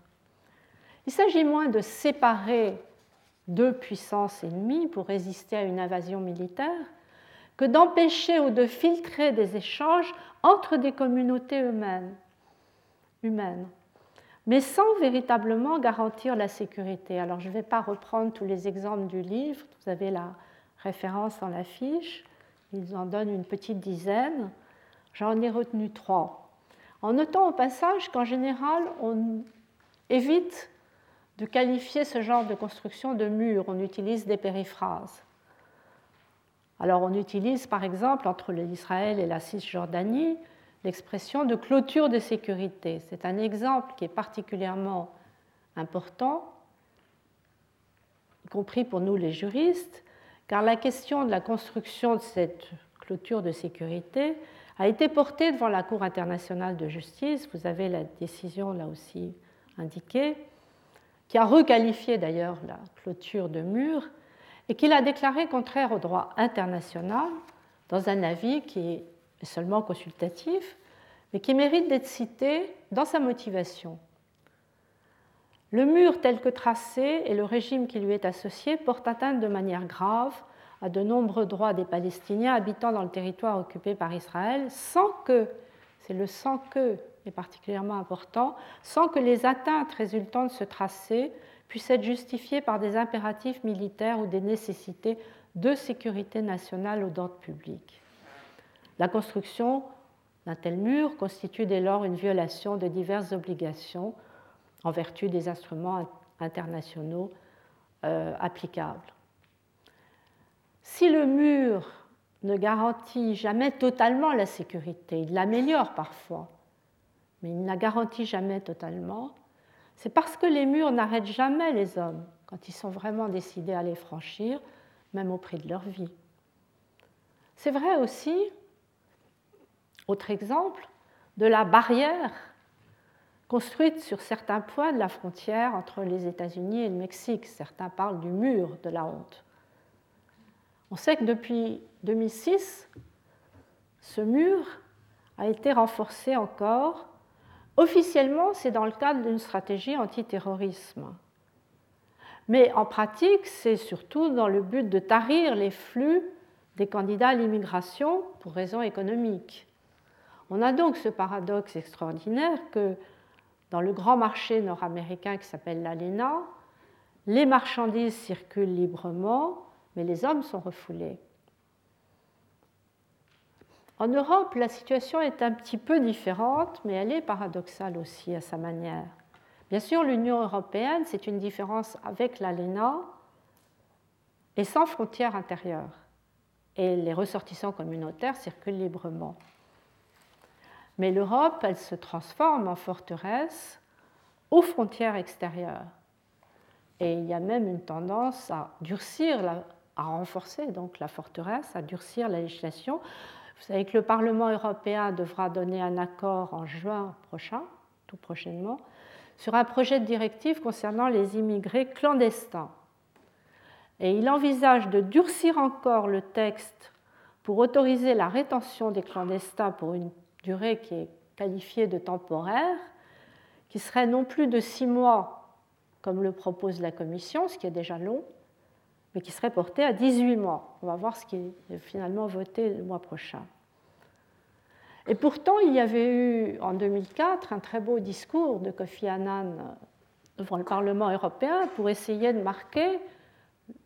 Il s'agit moins de séparer deux puissances ennemies pour résister à une invasion militaire que d'empêcher ou de filtrer des échanges entre des communautés humaines. humaines mais sans véritablement garantir la sécurité. Alors je ne vais pas reprendre tous les exemples du livre, vous avez la référence dans la fiche, ils en donnent une petite dizaine, j'en ai retenu trois. En notant au passage qu'en général, on évite de qualifier ce genre de construction de mur, on utilise des périphrases. Alors on utilise par exemple entre l'Israël et la Cisjordanie l'expression de clôture de sécurité. C'est un exemple qui est particulièrement important, y compris pour nous les juristes, car la question de la construction de cette clôture de sécurité a été portée devant la Cour internationale de justice. Vous avez la décision là aussi indiquée, qui a requalifié d'ailleurs la clôture de mur et qui l'a déclarée contraire au droit international dans un avis qui est seulement consultatif, mais qui mérite d'être cité dans sa motivation. Le mur tel que tracé et le régime qui lui est associé portent atteinte de manière grave à de nombreux droits des Palestiniens habitant dans le territoire occupé par Israël sans que, c'est le sans que est particulièrement important, sans que les atteintes résultant de ce tracé puissent être justifiées par des impératifs militaires ou des nécessités de sécurité nationale ou d'ordre public. La construction d'un tel mur constitue dès lors une violation de diverses obligations en vertu des instruments internationaux euh, applicables. Si le mur ne garantit jamais totalement la sécurité, il l'améliore parfois, mais il ne la garantit jamais totalement, c'est parce que les murs n'arrêtent jamais les hommes quand ils sont vraiment décidés à les franchir, même au prix de leur vie. C'est vrai aussi, autre exemple, de la barrière construite sur certains points de la frontière entre les États-Unis et le Mexique. Certains parlent du mur de la honte. On sait que depuis 2006, ce mur a été renforcé encore. Officiellement, c'est dans le cadre d'une stratégie antiterrorisme. Mais en pratique, c'est surtout dans le but de tarir les flux des candidats à l'immigration pour raisons économiques. On a donc ce paradoxe extraordinaire que dans le grand marché nord-américain qui s'appelle l'ALENA, les marchandises circulent librement mais les hommes sont refoulés. En Europe, la situation est un petit peu différente, mais elle est paradoxale aussi à sa manière. Bien sûr, l'Union européenne, c'est une différence avec l'ALENA et sans frontières intérieures. Et les ressortissants communautaires circulent librement. Mais l'Europe, elle se transforme en forteresse aux frontières extérieures. Et il y a même une tendance à durcir à renforcer donc la forteresse, à durcir la législation. Vous savez que le Parlement européen devra donner un accord en juin prochain, tout prochainement, sur un projet de directive concernant les immigrés clandestins. Et il envisage de durcir encore le texte pour autoriser la rétention des clandestins pour une durée qui est qualifiée de temporaire, qui serait non plus de six mois comme le propose la Commission, ce qui est déjà long, mais qui serait porté à 18 mois. On va voir ce qui est finalement voté le mois prochain. Et pourtant, il y avait eu en 2004 un très beau discours de Kofi Annan devant le Parlement européen pour essayer de marquer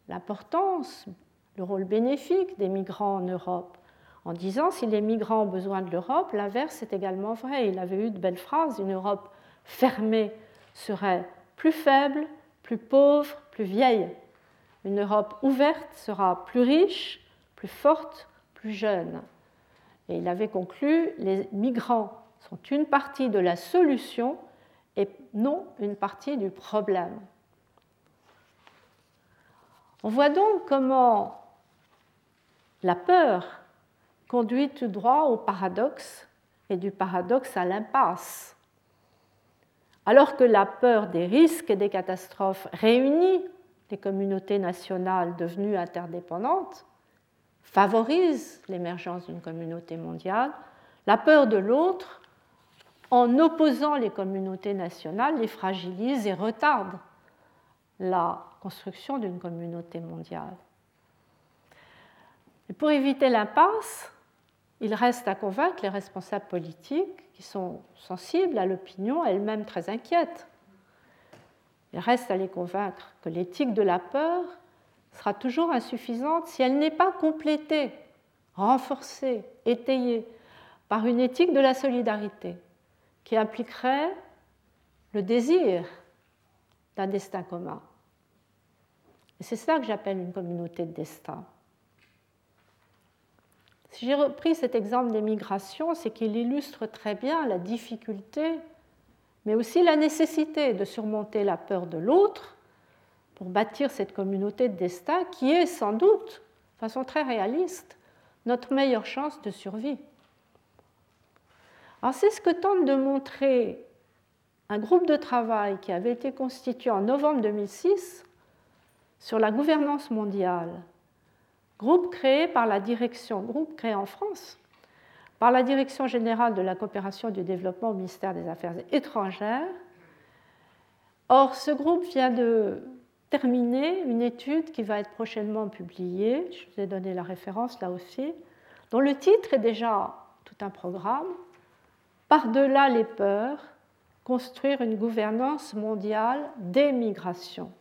l'importance, le rôle bénéfique des migrants en Europe, en disant si les migrants ont besoin de l'Europe, l'inverse est également vrai. Il avait eu de belles phrases, une Europe fermée serait plus faible, plus pauvre, plus vieille. Une Europe ouverte sera plus riche, plus forte, plus jeune. Et il avait conclu, les migrants sont une partie de la solution et non une partie du problème. On voit donc comment la peur conduit tout droit au paradoxe et du paradoxe à l'impasse. Alors que la peur des risques et des catastrophes réunit les communautés nationales devenues interdépendantes favorise l'émergence d'une communauté mondiale, la peur de l'autre, en opposant les communautés nationales, les fragilise et retarde la construction d'une communauté mondiale. Et pour éviter l'impasse, il reste à convaincre les responsables politiques qui sont sensibles à l'opinion, elles-mêmes très inquiètes il reste à les convaincre que l'éthique de la peur sera toujours insuffisante si elle n'est pas complétée, renforcée, étayée par une éthique de la solidarité qui impliquerait le désir d'un destin commun. Et c'est ça que j'appelle une communauté de destin. Si j'ai repris cet exemple des migrations, c'est qu'il illustre très bien la difficulté mais aussi la nécessité de surmonter la peur de l'autre pour bâtir cette communauté de destin qui est sans doute, de façon très réaliste, notre meilleure chance de survie. Alors c'est ce que tente de montrer un groupe de travail qui avait été constitué en novembre 2006 sur la gouvernance mondiale, groupe créé par la direction, groupe créé en France, par la Direction générale de la coopération du développement au ministère des Affaires étrangères. Or, ce groupe vient de terminer une étude qui va être prochainement publiée, je vous ai donné la référence là aussi, dont le titre est déjà tout un programme, Par-delà les peurs, construire une gouvernance mondiale des migrations.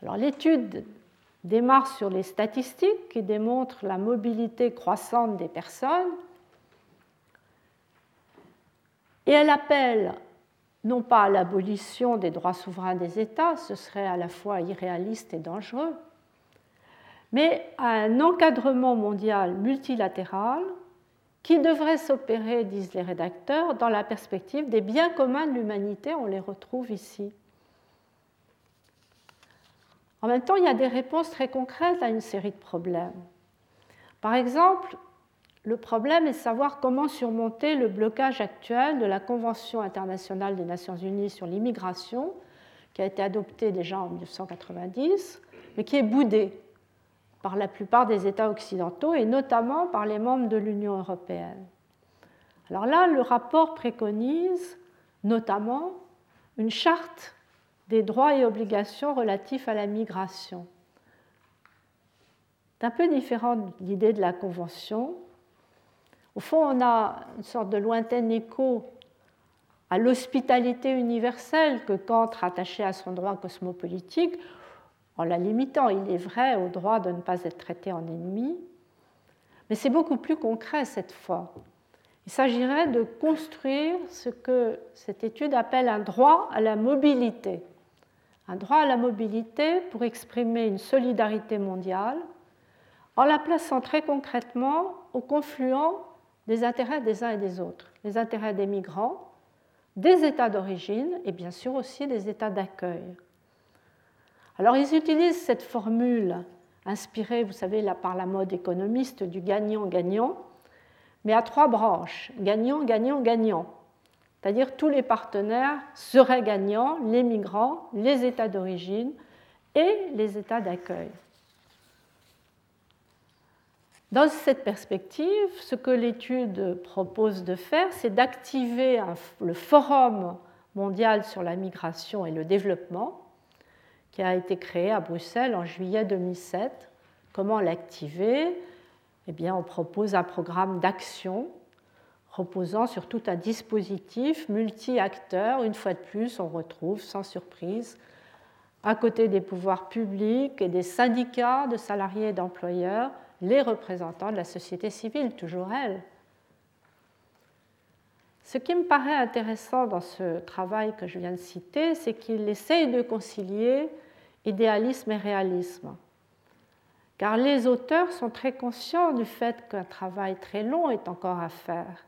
Alors l'étude démarre sur les statistiques qui démontrent la mobilité croissante des personnes. Et elle appelle non pas à l'abolition des droits souverains des États, ce serait à la fois irréaliste et dangereux, mais à un encadrement mondial multilatéral qui devrait s'opérer, disent les rédacteurs, dans la perspective des biens communs de l'humanité, on les retrouve ici. En même temps, il y a des réponses très concrètes à une série de problèmes. Par exemple, le problème est de savoir comment surmonter le blocage actuel de la Convention internationale des Nations unies sur l'immigration, qui a été adoptée déjà en 1990, mais qui est boudée par la plupart des États occidentaux et notamment par les membres de l'Union européenne. Alors là, le rapport préconise notamment une charte des droits et obligations relatifs à la migration. C'est un peu différent de l'idée de la Convention. Au fond, on a une sorte de lointain écho à l'hospitalité universelle que Kant rattachait à son droit cosmopolitique, en la limitant, il est vrai, au droit de ne pas être traité en ennemi. Mais c'est beaucoup plus concret cette fois. Il s'agirait de construire ce que cette étude appelle un droit à la mobilité un droit à la mobilité pour exprimer une solidarité mondiale en la plaçant très concrètement au confluent des intérêts des uns et des autres, les intérêts des migrants, des États d'origine et bien sûr aussi des États d'accueil. Alors ils utilisent cette formule inspirée, vous savez, là, par la mode économiste du gagnant-gagnant, mais à trois branches, gagnant, gagnant, gagnant. C'est-à-dire tous les partenaires seraient gagnants, les migrants, les États d'origine et les États d'accueil. Dans cette perspective, ce que l'étude propose de faire, c'est d'activer le Forum mondial sur la migration et le développement, qui a été créé à Bruxelles en juillet 2007. Comment l'activer? Eh bien, on propose un programme d'action reposant sur tout un dispositif multi-acteurs. Une fois de plus, on retrouve, sans surprise, à côté des pouvoirs publics et des syndicats de salariés et d'employeurs, les représentants de la société civile, toujours elle. Ce qui me paraît intéressant dans ce travail que je viens de citer, c'est qu'il essaye de concilier idéalisme et réalisme. Car les auteurs sont très conscients du fait qu'un travail très long est encore à faire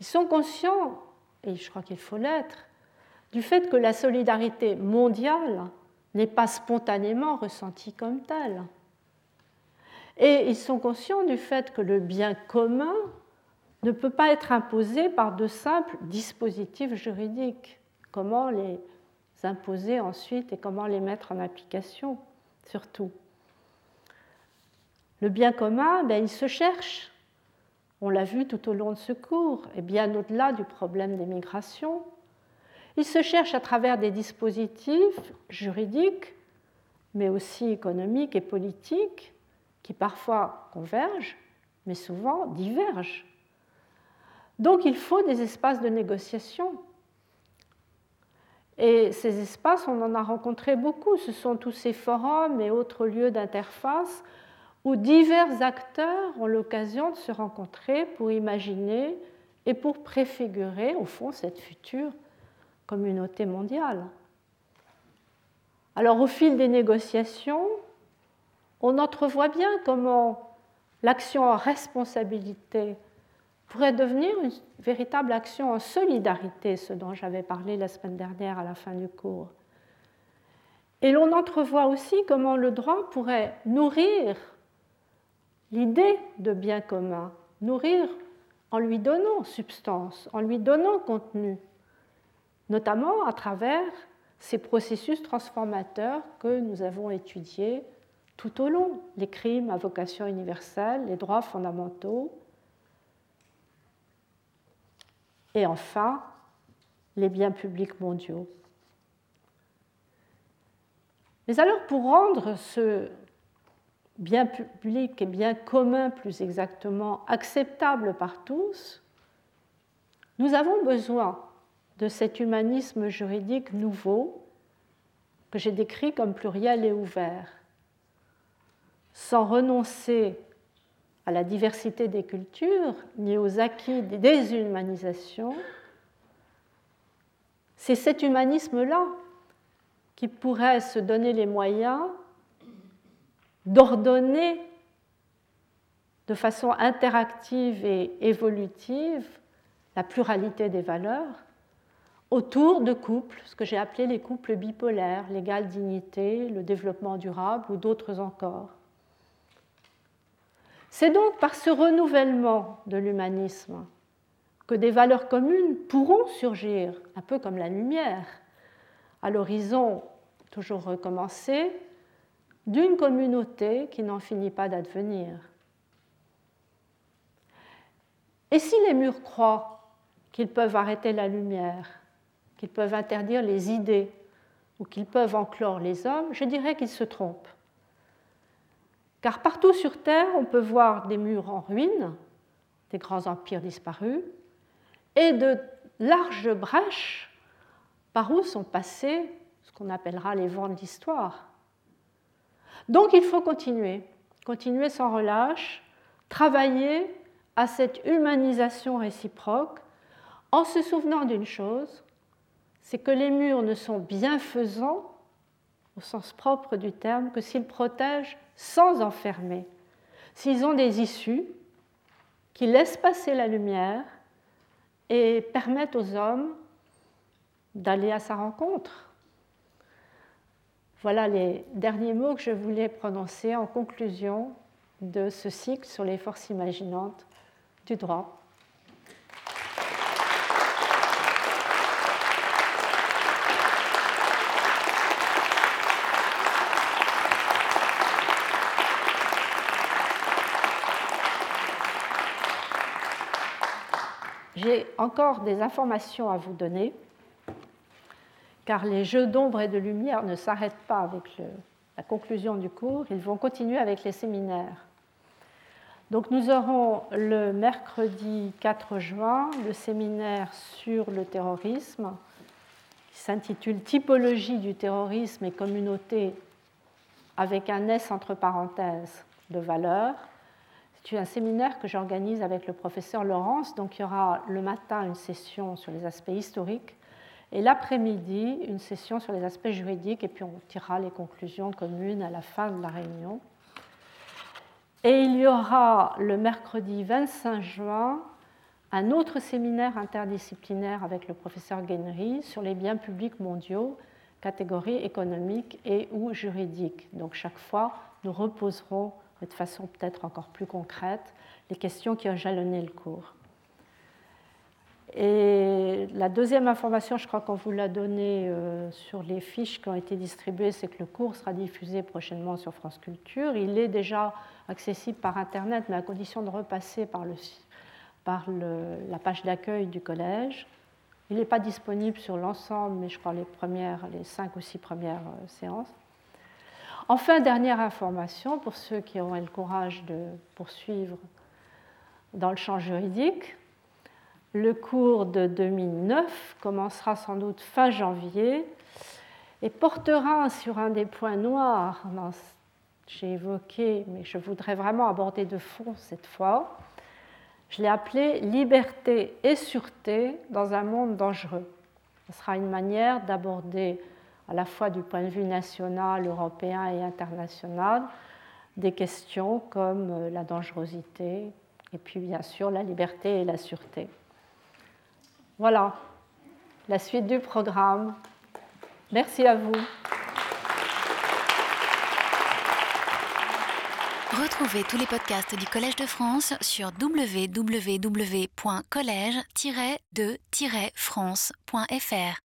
ils sont conscients, et je crois qu'il faut l'être, du fait que la solidarité mondiale n'est pas spontanément ressentie comme telle. Et ils sont conscients du fait que le bien commun ne peut pas être imposé par de simples dispositifs juridiques. Comment les imposer ensuite et comment les mettre en application, surtout? Le bien commun, ben, il se cherche. On l'a vu tout au long de ce cours, et bien au-delà du problème des migrations. Il se cherche à travers des dispositifs juridiques, mais aussi économiques et politiques, qui parfois convergent, mais souvent divergent. Donc il faut des espaces de négociation. Et ces espaces, on en a rencontré beaucoup. Ce sont tous ces forums et autres lieux d'interface divers acteurs ont l'occasion de se rencontrer pour imaginer et pour préfigurer, au fond, cette future communauté mondiale. Alors, au fil des négociations, on entrevoit bien comment l'action en responsabilité pourrait devenir une véritable action en solidarité, ce dont j'avais parlé la semaine dernière à la fin du cours. Et l'on entrevoit aussi comment le droit pourrait nourrir l'idée de bien commun, nourrir en lui donnant substance, en lui donnant contenu, notamment à travers ces processus transformateurs que nous avons étudiés tout au long, les crimes à vocation universelle, les droits fondamentaux, et enfin les biens publics mondiaux. Mais alors pour rendre ce bien public et bien commun plus exactement, acceptable par tous, nous avons besoin de cet humanisme juridique nouveau que j'ai décrit comme pluriel et ouvert. sans renoncer à la diversité des cultures ni aux acquis des déshumanisations, c'est cet humanisme-là qui pourrait se donner les moyens d'ordonner de façon interactive et évolutive la pluralité des valeurs autour de couples, ce que j'ai appelé les couples bipolaires, l'égale dignité, le développement durable ou d'autres encore. C'est donc par ce renouvellement de l'humanisme que des valeurs communes pourront surgir, un peu comme la lumière, à l'horizon toujours recommencé, d'une communauté qui n'en finit pas d'advenir. Et si les murs croient qu'ils peuvent arrêter la lumière, qu'ils peuvent interdire les idées ou qu'ils peuvent enclore les hommes, je dirais qu'ils se trompent. Car partout sur Terre, on peut voir des murs en ruine, des grands empires disparus, et de larges brèches par où sont passés ce qu'on appellera les vents de l'histoire. Donc il faut continuer, continuer sans relâche, travailler à cette humanisation réciproque en se souvenant d'une chose, c'est que les murs ne sont bienfaisants au sens propre du terme que s'ils protègent sans enfermer, s'ils ont des issues qui laissent passer la lumière et permettent aux hommes d'aller à sa rencontre. Voilà les derniers mots que je voulais prononcer en conclusion de ce cycle sur les forces imaginantes du droit. J'ai encore des informations à vous donner, car les jeux d'ombre et de lumière ne s'arrêtent pas avec la conclusion du cours, ils vont continuer avec les séminaires. Donc nous aurons le mercredi 4 juin le séminaire sur le terrorisme qui s'intitule Typologie du terrorisme et communauté avec un S entre parenthèses de valeur. C'est un séminaire que j'organise avec le professeur Laurence. Donc il y aura le matin une session sur les aspects historiques et l'après-midi une session sur les aspects juridiques et puis on tirera les conclusions communes à la fin de la réunion. Et il y aura le mercredi 25 juin un autre séminaire interdisciplinaire avec le professeur Guenry sur les biens publics mondiaux, catégories économiques et ou juridiques. Donc chaque fois, nous reposerons de façon peut-être encore plus concrète, les questions qui ont jalonné le cours. Et la deuxième information, je crois qu'on vous l'a donnée euh, sur les fiches qui ont été distribuées, c'est que le cours sera diffusé prochainement sur France Culture. Il est déjà accessible par Internet, mais à condition de repasser par, le, par la page d'accueil du collège. Il n'est pas disponible sur l'ensemble, mais je crois les premières, les cinq ou six premières euh, séances. Enfin, dernière information pour ceux qui auront le courage de poursuivre dans le champ juridique. Le cours de 2009 commencera sans doute fin janvier et portera sur un des points noirs j'ai évoqué, mais je voudrais vraiment aborder de fond cette fois. Je l'ai appelé Liberté et sûreté dans un monde dangereux. Ce sera une manière d'aborder à la fois du point de vue national, européen et international, des questions comme la dangerosité et puis bien sûr la liberté et la sûreté. Voilà la suite du programme. Merci à vous. Retrouvez tous les podcasts du Collège de France sur www.collège-de-france.fr.